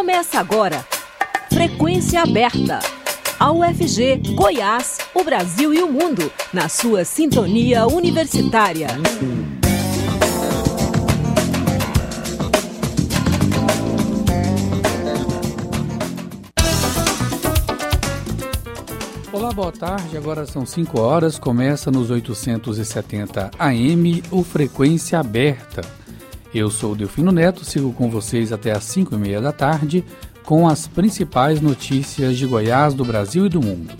Começa agora. Frequência aberta. A UFG, Goiás, o Brasil e o mundo, na sua sintonia universitária. Olá, boa tarde. Agora são 5 horas. Começa nos 870 AM o Frequência Aberta. Eu sou Delfino Neto, sigo com vocês até às 5 e meia da tarde com as principais notícias de Goiás, do Brasil e do mundo.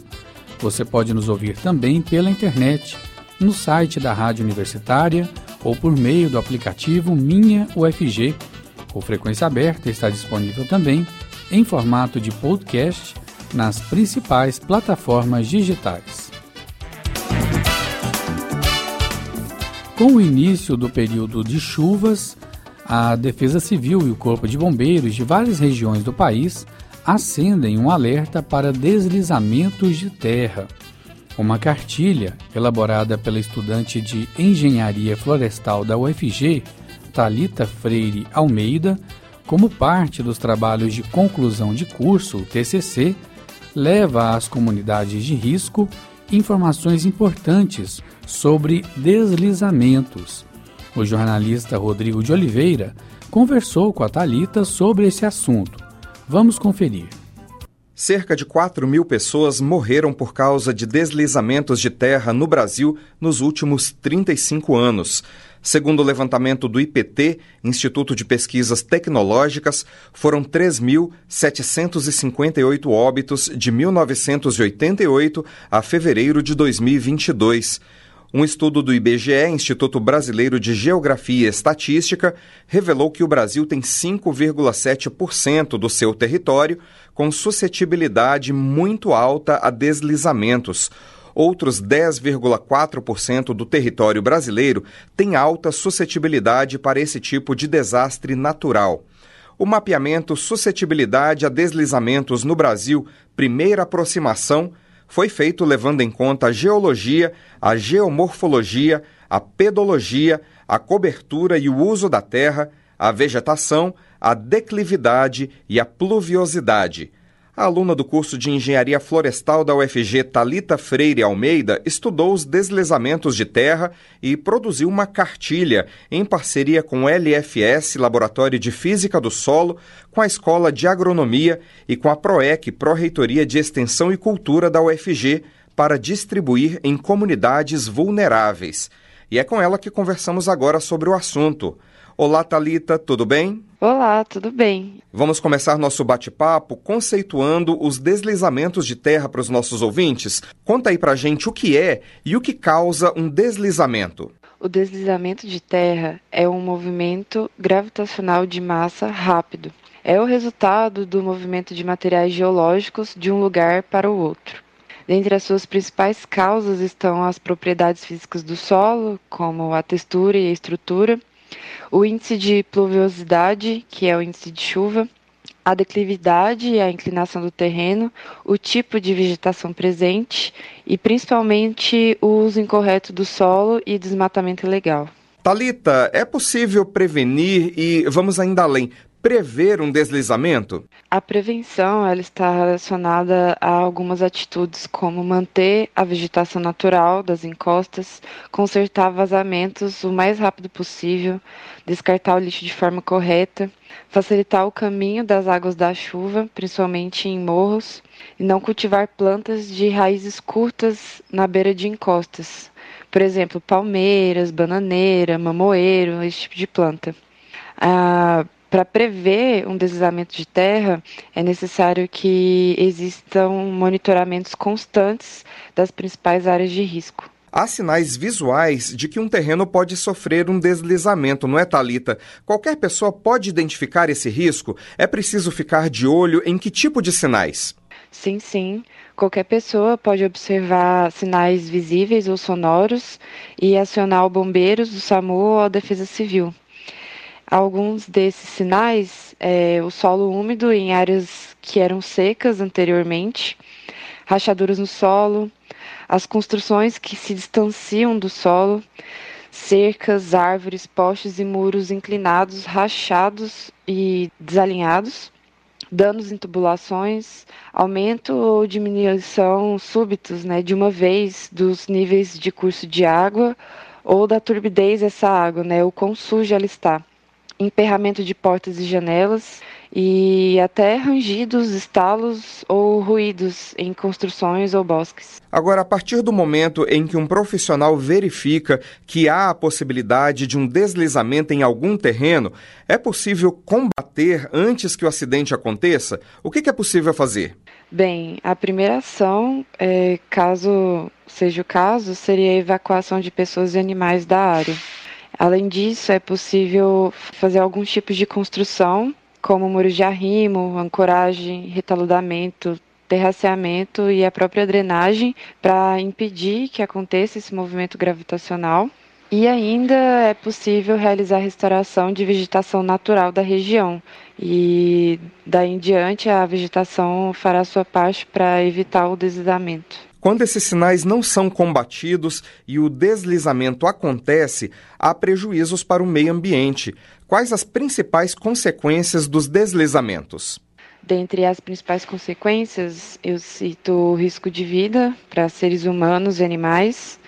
Você pode nos ouvir também pela internet, no site da Rádio Universitária ou por meio do aplicativo Minha UFG. O Frequência Aberta está disponível também em formato de podcast nas principais plataformas digitais. Com o início do período de chuvas, a Defesa Civil e o Corpo de Bombeiros de várias regiões do país acendem um alerta para deslizamentos de terra. Uma cartilha elaborada pela estudante de Engenharia Florestal da UFG, Talita Freire Almeida, como parte dos trabalhos de conclusão de curso, TCC, leva às comunidades de risco informações importantes sobre deslizamentos. O jornalista Rodrigo de Oliveira conversou com a Talita sobre esse assunto. Vamos conferir. Cerca de 4 mil pessoas morreram por causa de deslizamentos de terra no Brasil nos últimos 35 anos. Segundo o levantamento do IPT, Instituto de Pesquisas Tecnológicas, foram 3.758 óbitos de 1988 a fevereiro de 2022. Um estudo do IBGE, Instituto Brasileiro de Geografia e Estatística, revelou que o Brasil tem 5,7% do seu território com suscetibilidade muito alta a deslizamentos Outros 10,4% do território brasileiro tem alta suscetibilidade para esse tipo de desastre natural. O mapeamento Suscetibilidade a Deslizamentos no Brasil, primeira aproximação, foi feito levando em conta a geologia, a geomorfologia, a pedologia, a cobertura e o uso da terra, a vegetação, a declividade e a pluviosidade. A aluna do curso de Engenharia Florestal da UFG, Talita Freire Almeida, estudou os deslizamentos de terra e produziu uma cartilha em parceria com o LFS, Laboratório de Física do Solo, com a Escola de Agronomia e com a PROEC, Pró-Reitoria de Extensão e Cultura da UFG, para distribuir em comunidades vulneráveis. E é com ela que conversamos agora sobre o assunto. Olá, Talita, tudo bem? Olá, tudo bem? Vamos começar nosso bate-papo conceituando os deslizamentos de terra para os nossos ouvintes. Conta aí pra gente o que é e o que causa um deslizamento. O deslizamento de terra é um movimento gravitacional de massa rápido. É o resultado do movimento de materiais geológicos de um lugar para o outro. Dentre as suas principais causas estão as propriedades físicas do solo, como a textura e a estrutura, o índice de pluviosidade, que é o índice de chuva, a declividade e a inclinação do terreno, o tipo de vegetação presente e principalmente o uso incorreto do solo e desmatamento ilegal. Talita, é possível prevenir e vamos ainda além, prever um deslizamento? A prevenção ela está relacionada a algumas atitudes como manter a vegetação natural das encostas, consertar vazamentos o mais rápido possível, descartar o lixo de forma correta, facilitar o caminho das águas da chuva, principalmente em morros, e não cultivar plantas de raízes curtas na beira de encostas. Por exemplo, palmeiras, bananeira, mamoeiro, esse tipo de planta. Ah, para prever um deslizamento de terra, é necessário que existam monitoramentos constantes das principais áreas de risco. Há sinais visuais de que um terreno pode sofrer um deslizamento, não é, Talita? Qualquer pessoa pode identificar esse risco? É preciso ficar de olho em que tipo de sinais? Sim, sim. Qualquer pessoa pode observar sinais visíveis ou sonoros e acionar bombeiros, o SAMU ou a Defesa Civil. Alguns desses sinais é o solo úmido em áreas que eram secas anteriormente, rachaduras no solo, as construções que se distanciam do solo, cercas, árvores, postes e muros inclinados, rachados e desalinhados, danos em tubulações, aumento ou diminuição súbitos, né, de uma vez dos níveis de curso de água ou da turbidez dessa água, né, o quão suja ela está, emperramento de portas e janelas, e até rangidos, estalos ou ruídos em construções ou bosques. Agora, a partir do momento em que um profissional verifica que há a possibilidade de um deslizamento em algum terreno, é possível combater antes que o acidente aconteça? O que é possível fazer? Bem, a primeira ação, é, caso seja o caso, seria a evacuação de pessoas e animais da área. Além disso, é possível fazer alguns tipos de construção como muros de arrimo, ancoragem, retaludamento, terraceamento e a própria drenagem para impedir que aconteça esse movimento gravitacional. E ainda é possível realizar restauração de vegetação natural da região. E daí em diante a vegetação fará sua parte para evitar o deslizamento. Quando esses sinais não são combatidos e o deslizamento acontece, há prejuízos para o meio ambiente. Quais as principais consequências dos deslizamentos? Dentre as principais consequências, eu cito risco de vida para seres humanos e animais,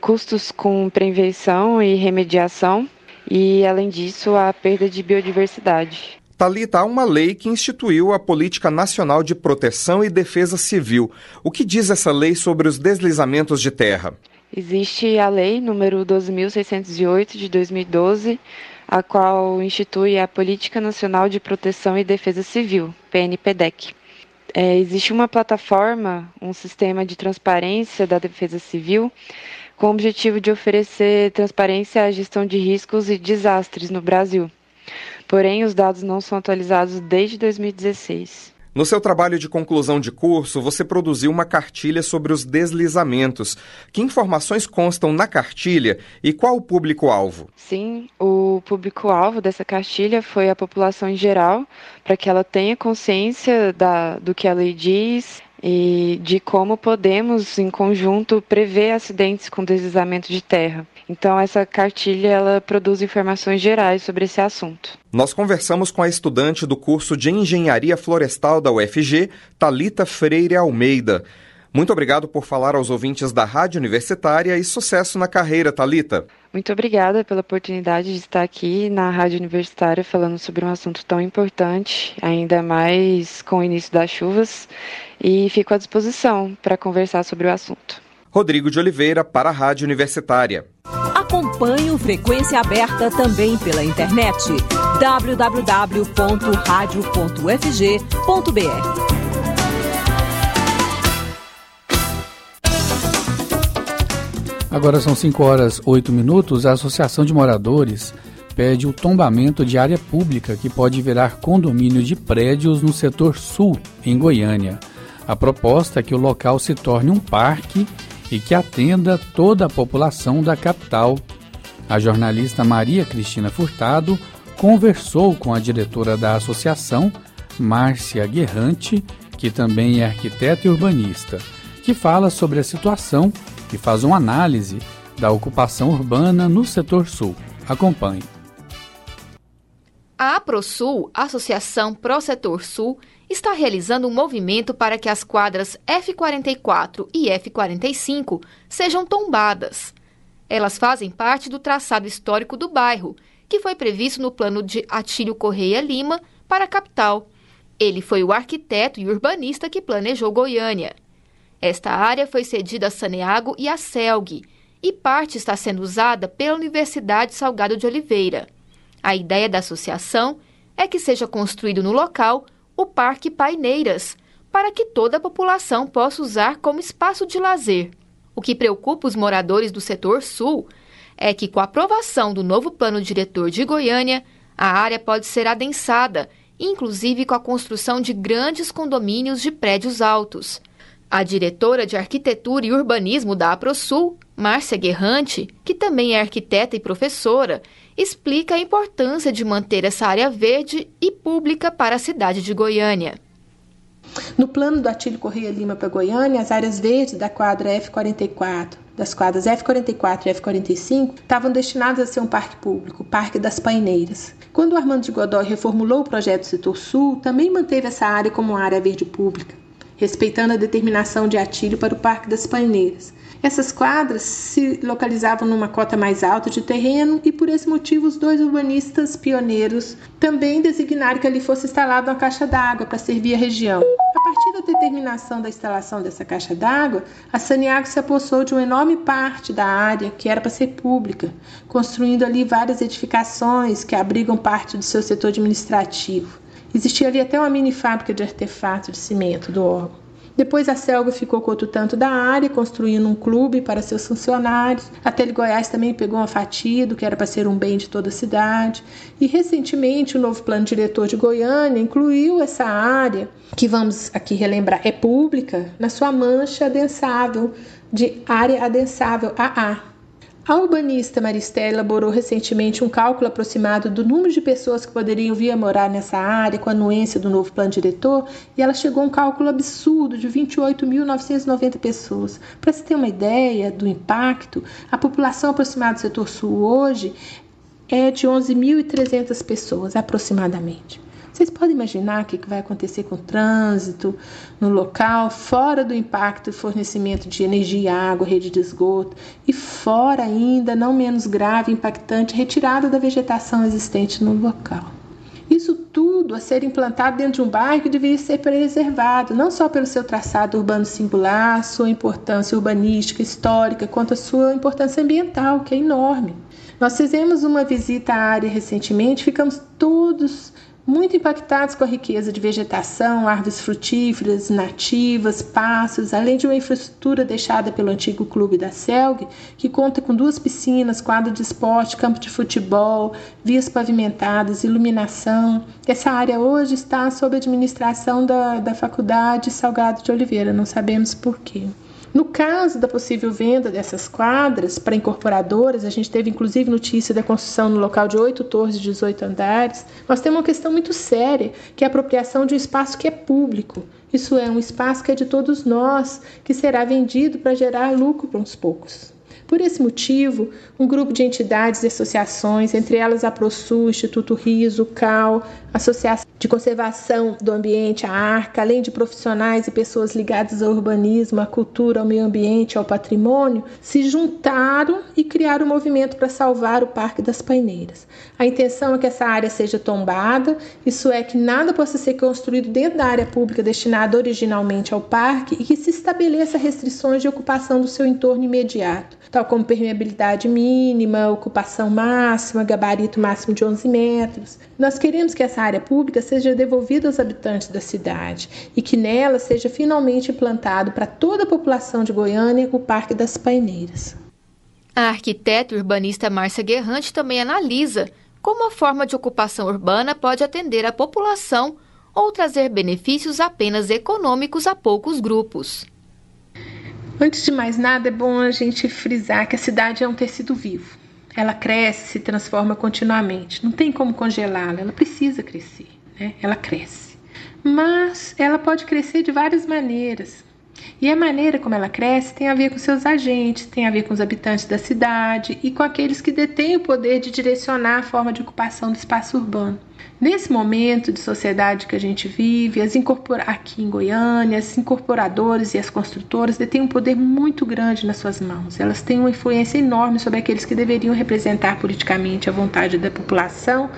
custos com prevenção e remediação, e, além disso, a perda de biodiversidade. Há uma lei que instituiu a Política Nacional de Proteção e Defesa Civil. O que diz essa lei sobre os deslizamentos de terra? Existe a lei número 12.608 de 2012, a qual institui a Política Nacional de Proteção e Defesa Civil, PNPDEC. É, existe uma plataforma, um sistema de transparência da defesa civil, com o objetivo de oferecer transparência à gestão de riscos e desastres no Brasil. Porém, os dados não são atualizados desde 2016. No seu trabalho de conclusão de curso, você produziu uma cartilha sobre os deslizamentos. Que informações constam na cartilha e qual o público-alvo? Sim, o público-alvo dessa cartilha foi a população em geral, para que ela tenha consciência da, do que a lei diz e de como podemos, em conjunto, prever acidentes com deslizamento de terra. Então, essa cartilha ela produz informações gerais sobre esse assunto. Nós conversamos com a estudante do curso de Engenharia Florestal da UFG, Talita Freire Almeida. Muito obrigado por falar aos ouvintes da Rádio Universitária e sucesso na carreira, Talita. Muito obrigada pela oportunidade de estar aqui na Rádio Universitária falando sobre um assunto tão importante, ainda mais com o início das chuvas, e fico à disposição para conversar sobre o assunto. Rodrigo de Oliveira para a Rádio Universitária. Acompanhe o Frequência Aberta também pela internet www.radio.ufg.br. Agora são 5 horas 8 minutos. A Associação de Moradores pede o tombamento de área pública que pode virar condomínio de prédios no setor sul, em Goiânia. A proposta é que o local se torne um parque e que atenda toda a população da capital. A jornalista Maria Cristina Furtado conversou com a diretora da associação, Márcia Guerrante, que também é arquiteta e urbanista, que fala sobre a situação e faz uma análise da ocupação urbana no setor sul. Acompanhe. A AproSul, Associação Pro Setor Sul, está realizando um movimento para que as quadras F44 e F45 sejam tombadas. Elas fazem parte do traçado histórico do bairro, que foi previsto no plano de Atílio Correia Lima para a capital. Ele foi o arquiteto e urbanista que planejou Goiânia. Esta área foi cedida a Saneago e a Celg, e parte está sendo usada pela Universidade Salgado de Oliveira. A ideia da associação é que seja construído no local o Parque Paineiras, para que toda a população possa usar como espaço de lazer. O que preocupa os moradores do setor sul é que, com a aprovação do novo plano diretor de Goiânia, a área pode ser adensada, inclusive com a construção de grandes condomínios de prédios altos. A diretora de Arquitetura e Urbanismo da AproSul, Márcia Guerrante, que também é arquiteta e professora, explica a importância de manter essa área verde e pública para a cidade de Goiânia. No plano do Atílio Correia Lima para Goiânia, as áreas verdes da quadra F44, das quadras F44 e F45 estavam destinadas a ser um parque público, o Parque das Paineiras. Quando o Armando de Godoy reformulou o projeto Setor Sul, também manteve essa área como área verde pública, respeitando a determinação de Atílio para o Parque das Paineiras. Essas quadras se localizavam numa cota mais alta de terreno e, por esse motivo, os dois urbanistas pioneiros também designaram que ali fosse instalada uma caixa d'água para servir a região. A partir da determinação da instalação dessa caixa d'água, a Saniago se apossou de uma enorme parte da área que era para ser pública, construindo ali várias edificações que abrigam parte do seu setor administrativo. Existia ali até uma mini fábrica de artefatos de cimento do órgão. Depois a Selga ficou com outro tanto da área, construindo um clube para seus funcionários. A Tele Goiás também pegou uma fatia do que era para ser um bem de toda a cidade. E recentemente o novo plano diretor de Goiânia incluiu essa área, que vamos aqui relembrar, é pública, na sua mancha adensável de área adensável AA. A urbanista Maristela elaborou recentemente um cálculo aproximado do número de pessoas que poderiam vir a morar nessa área com a anuência do novo plano diretor e ela chegou a um cálculo absurdo de 28.990 pessoas. Para se ter uma ideia do impacto, a população aproximada do setor sul hoje é de 11.300 pessoas aproximadamente. Vocês podem imaginar o que vai acontecer com o trânsito no local, fora do impacto do fornecimento de energia, água, rede de esgoto, e fora ainda, não menos grave e impactante, retirada da vegetação existente no local. Isso tudo a ser implantado dentro de um bairro que deveria ser preservado, não só pelo seu traçado urbano singular, sua importância urbanística, histórica, quanto a sua importância ambiental, que é enorme. Nós fizemos uma visita à área recentemente, ficamos todos muito impactados com a riqueza de vegetação, árvores frutíferas, nativas, pássaros, além de uma infraestrutura deixada pelo antigo clube da Selg, que conta com duas piscinas, quadro de esporte, campo de futebol, vias pavimentadas, iluminação. Essa área hoje está sob administração da, da Faculdade Salgado de Oliveira, não sabemos por quê. No caso da possível venda dessas quadras para incorporadoras, a gente teve inclusive notícia da construção no local de oito torres de 18 andares. Nós temos uma questão muito séria, que é a apropriação de um espaço que é público. Isso é um espaço que é de todos nós, que será vendido para gerar lucro para uns poucos. Por esse motivo, um grupo de entidades e associações, entre elas a ProSul, Instituto Riso, CAL, Associação de Conservação do Ambiente, a ARCA, além de profissionais e pessoas ligadas ao urbanismo, à cultura, ao meio ambiente, ao patrimônio, se juntaram e criaram um movimento para salvar o Parque das Paineiras. A intenção é que essa área seja tombada, isso é, que nada possa ser construído dentro da área pública destinada originalmente ao parque e que se estabeleça restrições de ocupação do seu entorno imediato tal como permeabilidade mínima, ocupação máxima, gabarito máximo de 11 metros. Nós queremos que essa área pública seja devolvida aos habitantes da cidade e que nela seja finalmente implantado para toda a população de Goiânia o Parque das Paineiras. A arquiteta urbanista Márcia Guerrante também analisa como a forma de ocupação urbana pode atender a população ou trazer benefícios apenas econômicos a poucos grupos. Antes de mais nada, é bom a gente frisar que a cidade é um tecido vivo. Ela cresce, se transforma continuamente. Não tem como congelá-la, ela precisa crescer, né? Ela cresce. Mas ela pode crescer de várias maneiras. E a maneira como ela cresce tem a ver com seus agentes, tem a ver com os habitantes da cidade e com aqueles que detêm o poder de direcionar a forma de ocupação do espaço urbano. Nesse momento de sociedade que a gente vive, as incorpora aqui em Goiânia, as incorporadoras e as construtoras detêm um poder muito grande nas suas mãos. Elas têm uma influência enorme sobre aqueles que deveriam representar politicamente a vontade da população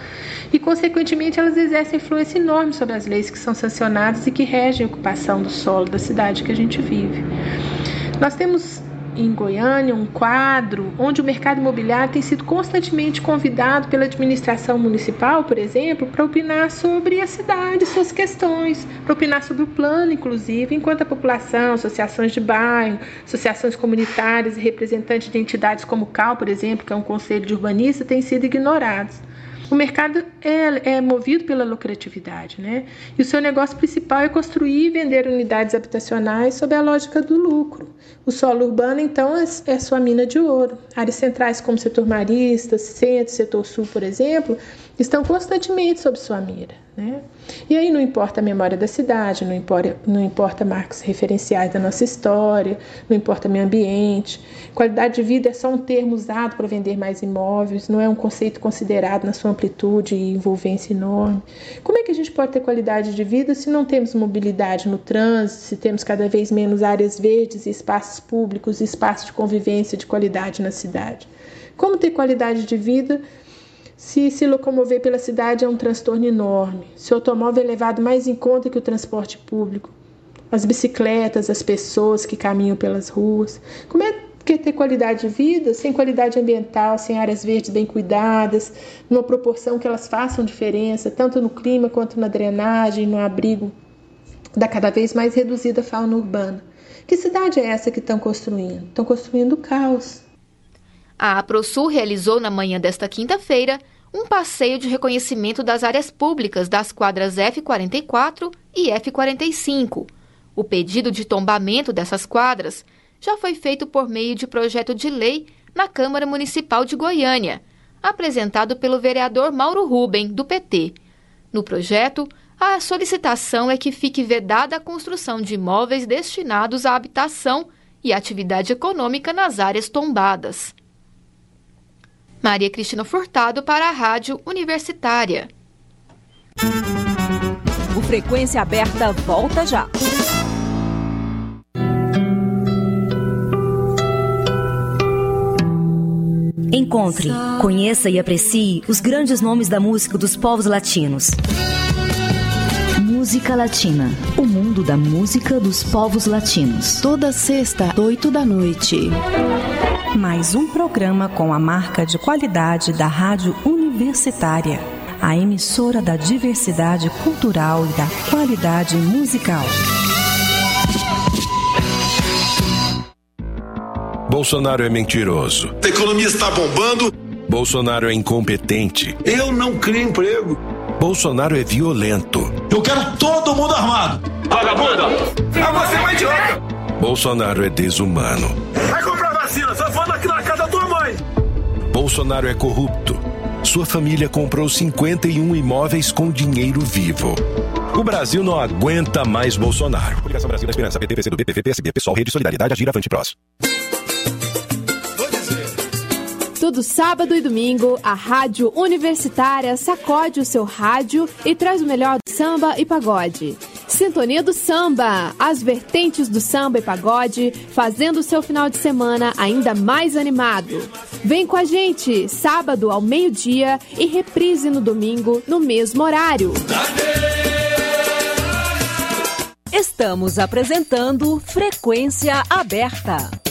e, consequentemente, elas exercem influência enorme sobre as leis que são sancionadas e que regem a ocupação do solo da cidade que a gente vive. Nós temos em Goiânia um quadro onde o mercado imobiliário tem sido constantemente convidado pela administração municipal, por exemplo, para opinar sobre a cidade, suas questões, para opinar sobre o plano, inclusive, enquanto a população, associações de bairro, associações comunitárias e representantes de entidades como o CAL, por exemplo, que é um conselho de urbanista, têm sido ignorados. O mercado é, é movido pela lucratividade, né? E o seu negócio principal é construir e vender unidades habitacionais sob a lógica do lucro. O solo urbano, então, é, é sua mina de ouro. Áreas centrais como setor marista, centro, setor sul, por exemplo, estão constantemente sob sua mira. Né? E aí não importa a memória da cidade, não importa, não importa marcos referenciais da nossa história, não importa meio ambiente. Qualidade de vida é só um termo usado para vender mais imóveis, não é um conceito considerado na sua amplitude e envolvência enorme. Como é que a gente pode ter qualidade de vida se não temos mobilidade no trânsito, se temos cada vez menos áreas verdes e espaços públicos espaços de convivência de qualidade na cidade? Como ter qualidade de vida se se locomover pela cidade é um transtorno enorme, se o automóvel é levado mais em conta que o transporte público, as bicicletas, as pessoas que caminham pelas ruas, como é que ter qualidade de vida sem qualidade ambiental, sem áreas verdes bem cuidadas, numa proporção que elas façam diferença, tanto no clima quanto na drenagem, no abrigo da cada vez mais reduzida fauna urbana. Que cidade é essa que estão construindo? Estão construindo caos. A APROSUL realizou na manhã desta quinta-feira um passeio de reconhecimento das áreas públicas das quadras F44 e F45. O pedido de tombamento dessas quadras já foi feito por meio de projeto de lei na Câmara Municipal de Goiânia, apresentado pelo vereador Mauro Ruben, do PT. No projeto, a solicitação é que fique vedada a construção de imóveis destinados à habitação e atividade econômica nas áreas tombadas. Maria Cristina Furtado para a Rádio Universitária. O Frequência Aberta volta já. Encontre, conheça e aprecie os grandes nomes da música dos povos latinos. Música Latina. O mundo da música dos povos latinos. Toda sexta, oito da noite. Mais um programa com a marca de qualidade da Rádio Universitária, a emissora da diversidade cultural e da qualidade musical. Bolsonaro é mentiroso. A economia está bombando. Bolsonaro é incompetente. Eu não crio emprego. Bolsonaro é violento. Eu quero todo mundo armado. Vagabunda! Ah, você é uma idiota! Bolsonaro é desumano. Vai comprar vacina, só falta aqui na casa da tua mãe. Bolsonaro é corrupto. Sua família comprou 51 imóveis com dinheiro vivo. O Brasil não aguenta mais Bolsonaro. Publicação Brasil da Esperança, PT, do BPV, PSB, Pessoal, Rede Solidariedade, Agir, Avante, Prós. Todo sábado e domingo, a Rádio Universitária sacode o seu rádio e traz o melhor do samba e pagode. Sintonia do Samba, as vertentes do samba e pagode, fazendo o seu final de semana ainda mais animado. Vem com a gente, sábado ao meio-dia e reprise no domingo, no mesmo horário. Estamos apresentando Frequência Aberta.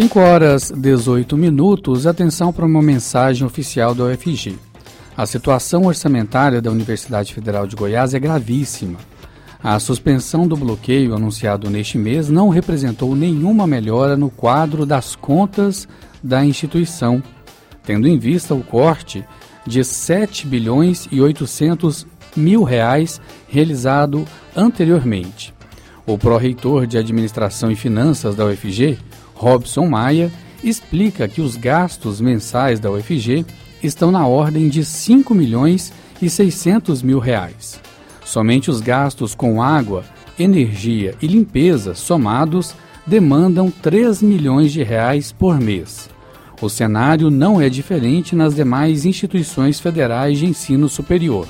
5 horas 18 minutos, atenção para uma mensagem oficial da UFG. A situação orçamentária da Universidade Federal de Goiás é gravíssima. A suspensão do bloqueio anunciado neste mês não representou nenhuma melhora no quadro das contas da instituição, tendo em vista o corte de 7 bilhões e 800 mil reais realizado anteriormente. O pró-reitor de Administração e Finanças da UFG, Robson Maia, explica que os gastos mensais da UFG estão na ordem de 5 milhões e 600 mil reais. Somente os gastos com água, energia e limpeza somados demandam 3 milhões de reais por mês. O cenário não é diferente nas demais instituições federais de ensino superior.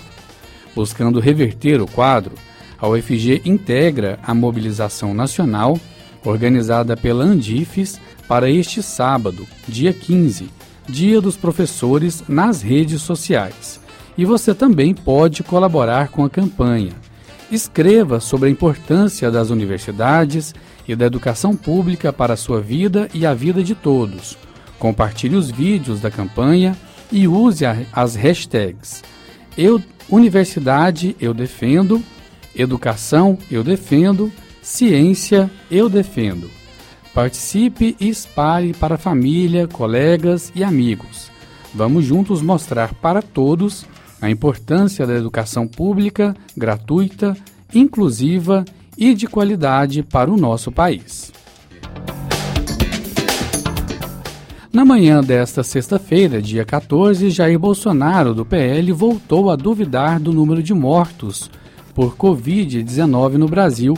Buscando reverter o quadro, a UFG integra a mobilização nacional organizada pela Andifes para este sábado, dia 15, Dia dos Professores, nas redes sociais. E você também pode colaborar com a campanha. Escreva sobre a importância das universidades e da educação pública para a sua vida e a vida de todos. Compartilhe os vídeos da campanha e use as hashtags eu, Universidade Eu Defendo, Educação Eu Defendo Ciência eu defendo. Participe e espalhe para família, colegas e amigos. Vamos juntos mostrar para todos a importância da educação pública, gratuita, inclusiva e de qualidade para o nosso país. Na manhã desta sexta-feira, dia 14, Jair Bolsonaro, do PL, voltou a duvidar do número de mortos por Covid-19 no Brasil.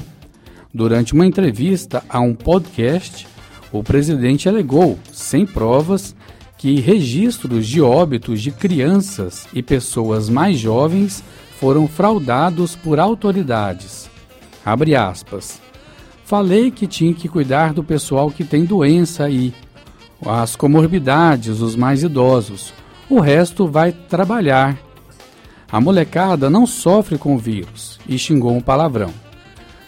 Durante uma entrevista a um podcast, o presidente alegou, sem provas, que registros de óbitos de crianças e pessoas mais jovens foram fraudados por autoridades. Abre aspas. Falei que tinha que cuidar do pessoal que tem doença e as comorbidades, os mais idosos. O resto vai trabalhar. A molecada não sofre com o vírus e xingou um palavrão.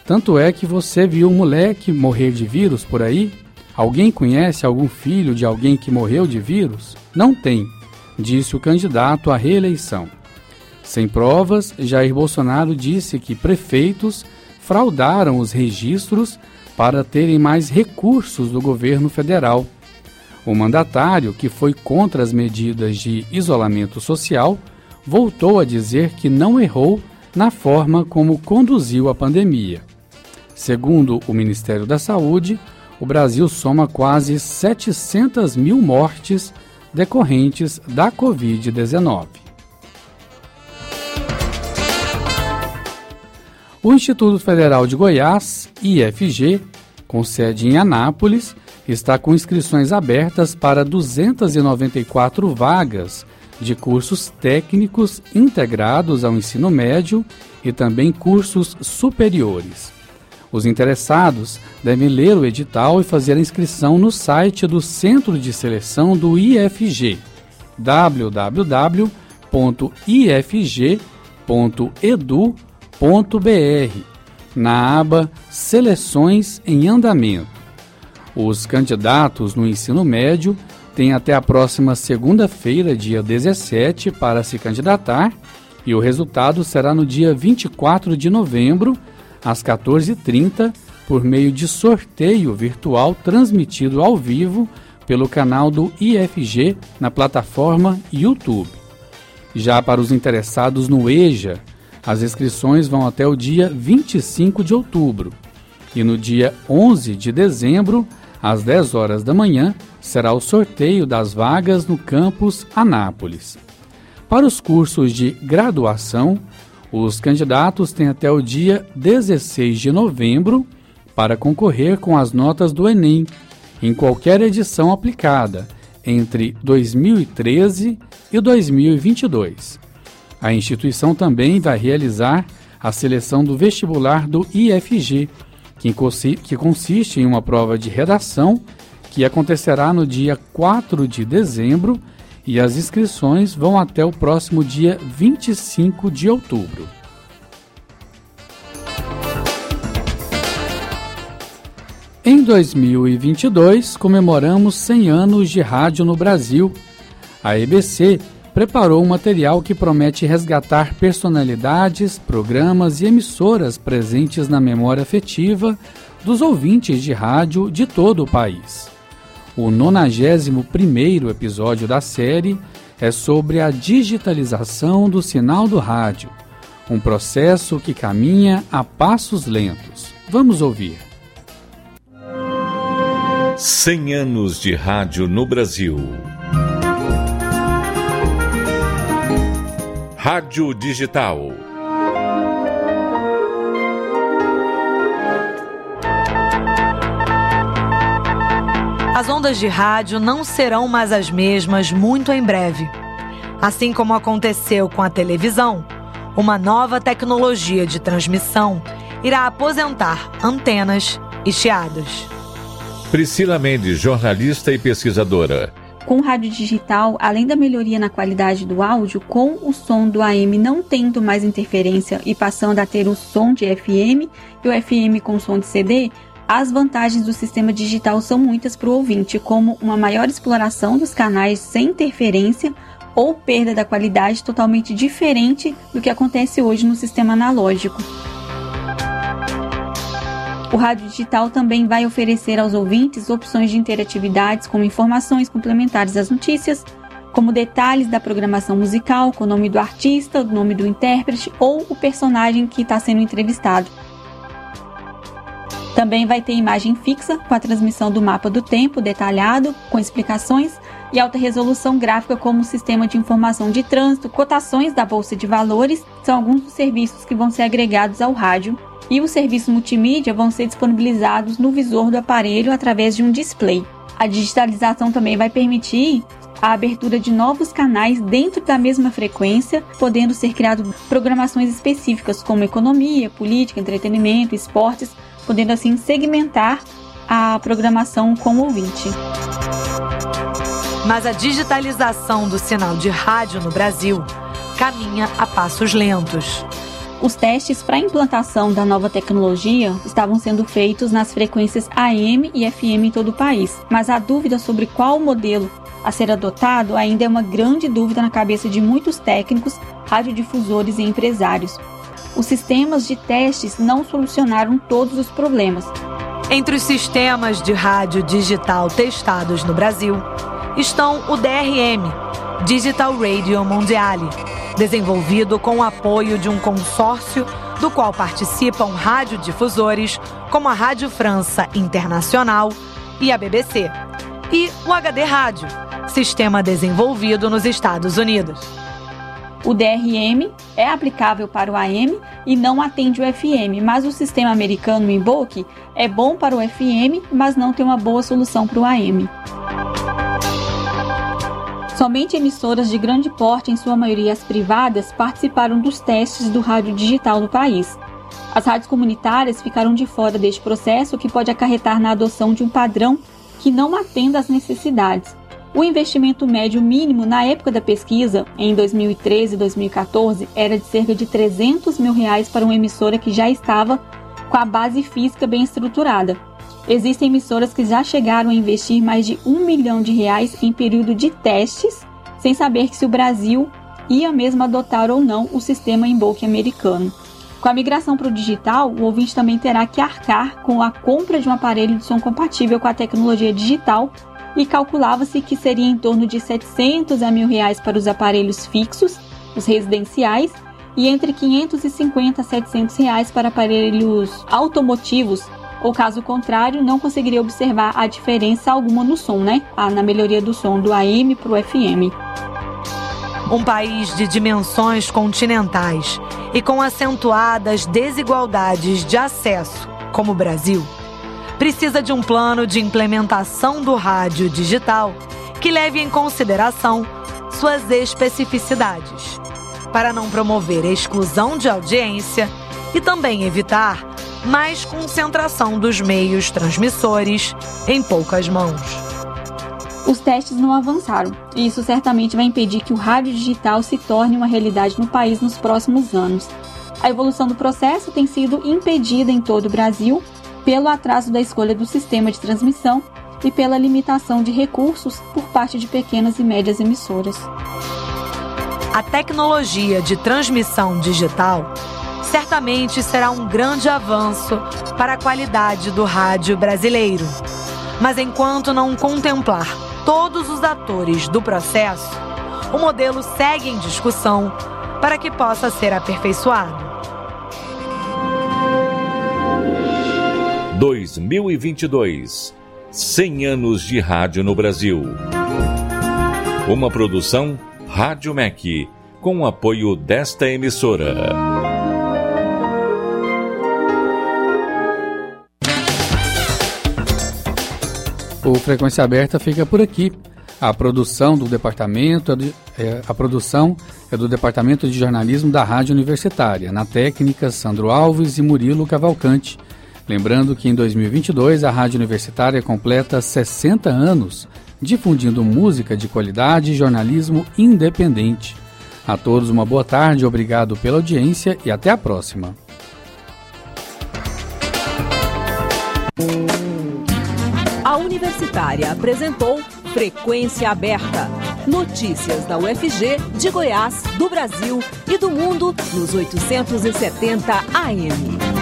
Tanto é que você viu um moleque morrer de vírus por aí? Alguém conhece algum filho de alguém que morreu de vírus? Não tem, disse o candidato à reeleição. Sem provas, Jair Bolsonaro disse que prefeitos fraudaram os registros para terem mais recursos do governo federal o mandatário, que foi contra as medidas de isolamento social, voltou a dizer que não errou na forma como conduziu a pandemia. Segundo o Ministério da Saúde, o Brasil soma quase 700 mil mortes decorrentes da Covid-19. O Instituto Federal de Goiás, IFG, com sede em Anápolis, está com inscrições abertas para 294 vagas de cursos técnicos integrados ao ensino médio e também cursos superiores. Os interessados devem ler o edital e fazer a inscrição no site do Centro de Seleção do IFG, www.ifg.edu.br, na aba Seleções em Andamento. Os candidatos no ensino médio têm até a próxima segunda-feira, dia 17, para se candidatar e o resultado será no dia 24 de novembro, às 14h30, por meio de sorteio virtual transmitido ao vivo pelo canal do IFG na plataforma YouTube. Já para os interessados no EJA, as inscrições vão até o dia 25 de outubro. E no dia 11 de dezembro, às 10 horas da manhã, será o sorteio das vagas no campus Anápolis. Para os cursos de graduação, os candidatos têm até o dia 16 de novembro para concorrer com as notas do Enem em qualquer edição aplicada entre 2013 e 2022. A instituição também vai realizar a seleção do vestibular do IFG que consiste em uma prova de redação que acontecerá no dia 4 de dezembro e as inscrições vão até o próximo dia 25 de outubro. Em 2022, comemoramos 100 anos de rádio no Brasil. A EBC preparou um material que promete resgatar personalidades, programas e emissoras presentes na memória afetiva dos ouvintes de rádio de todo o país. O 91 episódio da série é sobre a digitalização do sinal do rádio, um processo que caminha a passos lentos. Vamos ouvir. 100 anos de rádio no Brasil. Rádio Digital. As ondas de rádio não serão mais as mesmas muito em breve. Assim como aconteceu com a televisão, uma nova tecnologia de transmissão irá aposentar antenas e chiados. Priscila Mendes, jornalista e pesquisadora com rádio digital, além da melhoria na qualidade do áudio, com o som do AM não tendo mais interferência e passando a ter o som de FM e o FM com som de CD, as vantagens do sistema digital são muitas para o ouvinte, como uma maior exploração dos canais sem interferência ou perda da qualidade totalmente diferente do que acontece hoje no sistema analógico. O rádio digital também vai oferecer aos ouvintes opções de interatividades como informações complementares às notícias, como detalhes da programação musical, com o nome do artista, o nome do intérprete ou o personagem que está sendo entrevistado. Também vai ter imagem fixa com a transmissão do mapa do tempo detalhado, com explicações e alta resolução gráfica como sistema de informação de trânsito, cotações da bolsa de valores, são alguns dos serviços que vão ser agregados ao rádio. E os serviços multimídia vão ser disponibilizados no visor do aparelho através de um display. A digitalização também vai permitir a abertura de novos canais dentro da mesma frequência, podendo ser criadas programações específicas como economia, política, entretenimento, esportes, podendo assim segmentar a programação com o ouvinte. Mas a digitalização do sinal de rádio no Brasil caminha a passos lentos. Os testes para a implantação da nova tecnologia estavam sendo feitos nas frequências AM e FM em todo o país, mas a dúvida sobre qual modelo a ser adotado ainda é uma grande dúvida na cabeça de muitos técnicos, radiodifusores e empresários. Os sistemas de testes não solucionaram todos os problemas. Entre os sistemas de rádio digital testados no Brasil estão o DRM, Digital Radio Mondiale, desenvolvido com o apoio de um consórcio do qual participam radiodifusores como a Rádio França Internacional e a BBC, e o HD Rádio, sistema desenvolvido nos Estados Unidos. O DRM é aplicável para o AM e não atende o FM, mas o sistema americano Invoke é bom para o FM, mas não tem uma boa solução para o AM. Somente emissoras de grande porte, em sua maioria as privadas, participaram dos testes do rádio digital no país. As rádios comunitárias ficaram de fora deste processo, que pode acarretar na adoção de um padrão que não atenda às necessidades. O investimento médio mínimo na época da pesquisa, em 2013 e 2014, era de cerca de 300 mil reais para uma emissora que já estava com a base física bem estruturada. Existem emissoras que já chegaram a investir mais de um milhão de reais em período de testes, sem saber se o Brasil ia mesmo adotar ou não o sistema embolque americano. Com a migração para o digital, o ouvinte também terá que arcar com a compra de um aparelho de som compatível com a tecnologia digital e calculava-se que seria em torno de 700 a mil reais para os aparelhos fixos, os residenciais, e entre 550 a 700 reais para aparelhos automotivos, ou caso contrário, não conseguiria observar a diferença alguma no som, né? Ah, na melhoria do som do AM para o FM. Um país de dimensões continentais e com acentuadas desigualdades de acesso, como o Brasil, precisa de um plano de implementação do rádio digital que leve em consideração suas especificidades, para não promover exclusão de audiência e também evitar mais concentração dos meios transmissores em poucas mãos. Os testes não avançaram, e isso certamente vai impedir que o rádio digital se torne uma realidade no país nos próximos anos. A evolução do processo tem sido impedida em todo o Brasil pelo atraso da escolha do sistema de transmissão e pela limitação de recursos por parte de pequenas e médias emissoras. A tecnologia de transmissão digital certamente será um grande avanço para a qualidade do rádio brasileiro. Mas enquanto não contemplar todos os atores do processo, o modelo segue em discussão para que possa ser aperfeiçoado. 2022 100 anos de rádio no Brasil. Uma produção Rádio MEC, com o apoio desta emissora. O Frequência Aberta fica por aqui. A produção do departamento é, é, a produção é do Departamento de Jornalismo da Rádio Universitária, na técnica Sandro Alves e Murilo Cavalcante. Lembrando que em 2022 a Rádio Universitária completa 60 anos difundindo música de qualidade e jornalismo independente. A todos uma boa tarde, obrigado pela audiência e até a próxima. A Universitária apresentou Frequência Aberta. Notícias da UFG, de Goiás, do Brasil e do mundo nos 870 AM.